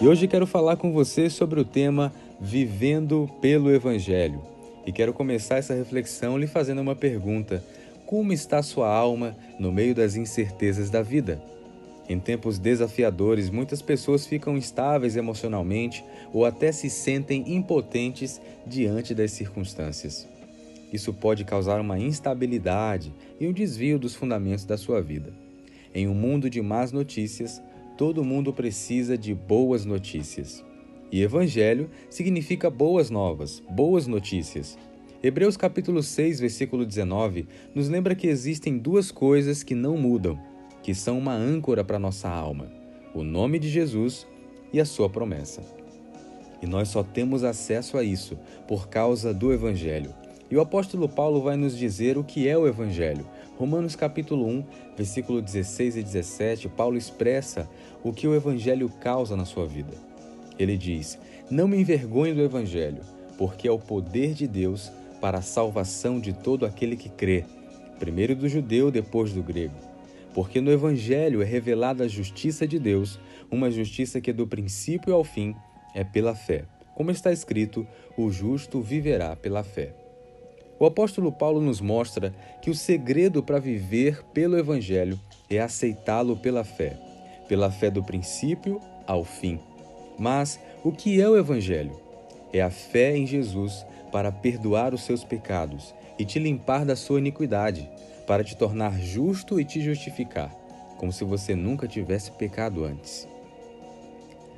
E hoje quero falar com você sobre o tema Vivendo pelo Evangelho. E quero começar essa reflexão lhe fazendo uma pergunta: Como está sua alma no meio das incertezas da vida? Em tempos desafiadores, muitas pessoas ficam instáveis emocionalmente ou até se sentem impotentes diante das circunstâncias. Isso pode causar uma instabilidade e um desvio dos fundamentos da sua vida. Em um mundo de más notícias, todo mundo precisa de boas notícias. E evangelho significa boas novas, boas notícias. Hebreus capítulo 6, versículo 19, nos lembra que existem duas coisas que não mudam, que são uma âncora para nossa alma: o nome de Jesus e a sua promessa. E nós só temos acesso a isso por causa do evangelho. E o apóstolo Paulo vai nos dizer o que é o evangelho, Romanos capítulo 1, versículo 16 e 17, Paulo expressa o que o evangelho causa na sua vida. Ele diz: "Não me envergonhe do evangelho, porque é o poder de Deus para a salvação de todo aquele que crê, primeiro do judeu, depois do grego. Porque no evangelho é revelada a justiça de Deus, uma justiça que do princípio ao fim é pela fé. Como está escrito: o justo viverá pela fé. O apóstolo Paulo nos mostra que o segredo para viver pelo Evangelho é aceitá-lo pela fé, pela fé do princípio ao fim. Mas o que é o Evangelho? É a fé em Jesus para perdoar os seus pecados e te limpar da sua iniquidade, para te tornar justo e te justificar, como se você nunca tivesse pecado antes.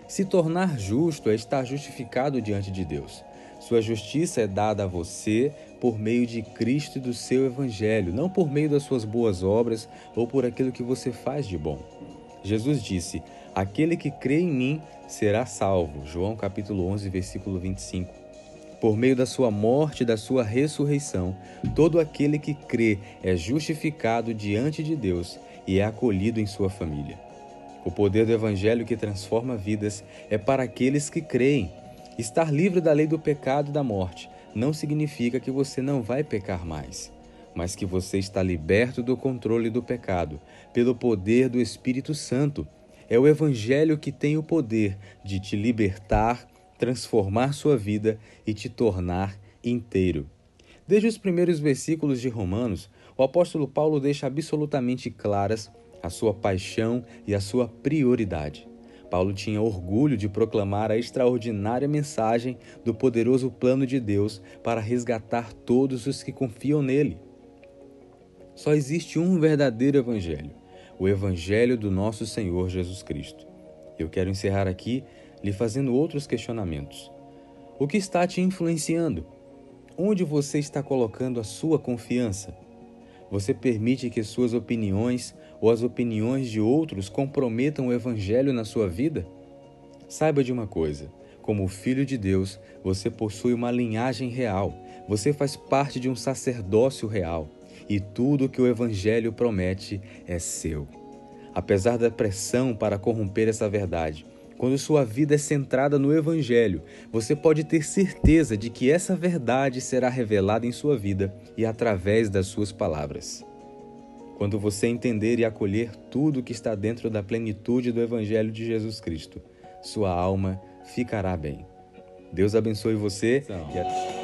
Se tornar justo é estar justificado diante de Deus. Sua justiça é dada a você por meio de Cristo e do seu Evangelho, não por meio das suas boas obras ou por aquilo que você faz de bom. Jesus disse: Aquele que crê em mim será salvo. João capítulo 11, versículo 25. Por meio da sua morte e da sua ressurreição, todo aquele que crê é justificado diante de Deus e é acolhido em sua família. O poder do Evangelho que transforma vidas é para aqueles que creem. Estar livre da lei do pecado e da morte não significa que você não vai pecar mais, mas que você está liberto do controle do pecado pelo poder do Espírito Santo. É o Evangelho que tem o poder de te libertar, transformar sua vida e te tornar inteiro. Desde os primeiros versículos de Romanos, o apóstolo Paulo deixa absolutamente claras a sua paixão e a sua prioridade. Paulo tinha orgulho de proclamar a extraordinária mensagem do poderoso plano de Deus para resgatar todos os que confiam nele. Só existe um verdadeiro Evangelho, o Evangelho do nosso Senhor Jesus Cristo. Eu quero encerrar aqui lhe fazendo outros questionamentos. O que está te influenciando? Onde você está colocando a sua confiança? Você permite que suas opiniões ou as opiniões de outros comprometam o Evangelho na sua vida? Saiba de uma coisa: como filho de Deus, você possui uma linhagem real, você faz parte de um sacerdócio real e tudo o que o Evangelho promete é seu. Apesar da pressão para corromper essa verdade, quando sua vida é centrada no Evangelho, você pode ter certeza de que essa verdade será revelada em sua vida e através das suas palavras. Quando você entender e acolher tudo que está dentro da plenitude do Evangelho de Jesus Cristo, sua alma ficará bem. Deus abençoe você e até.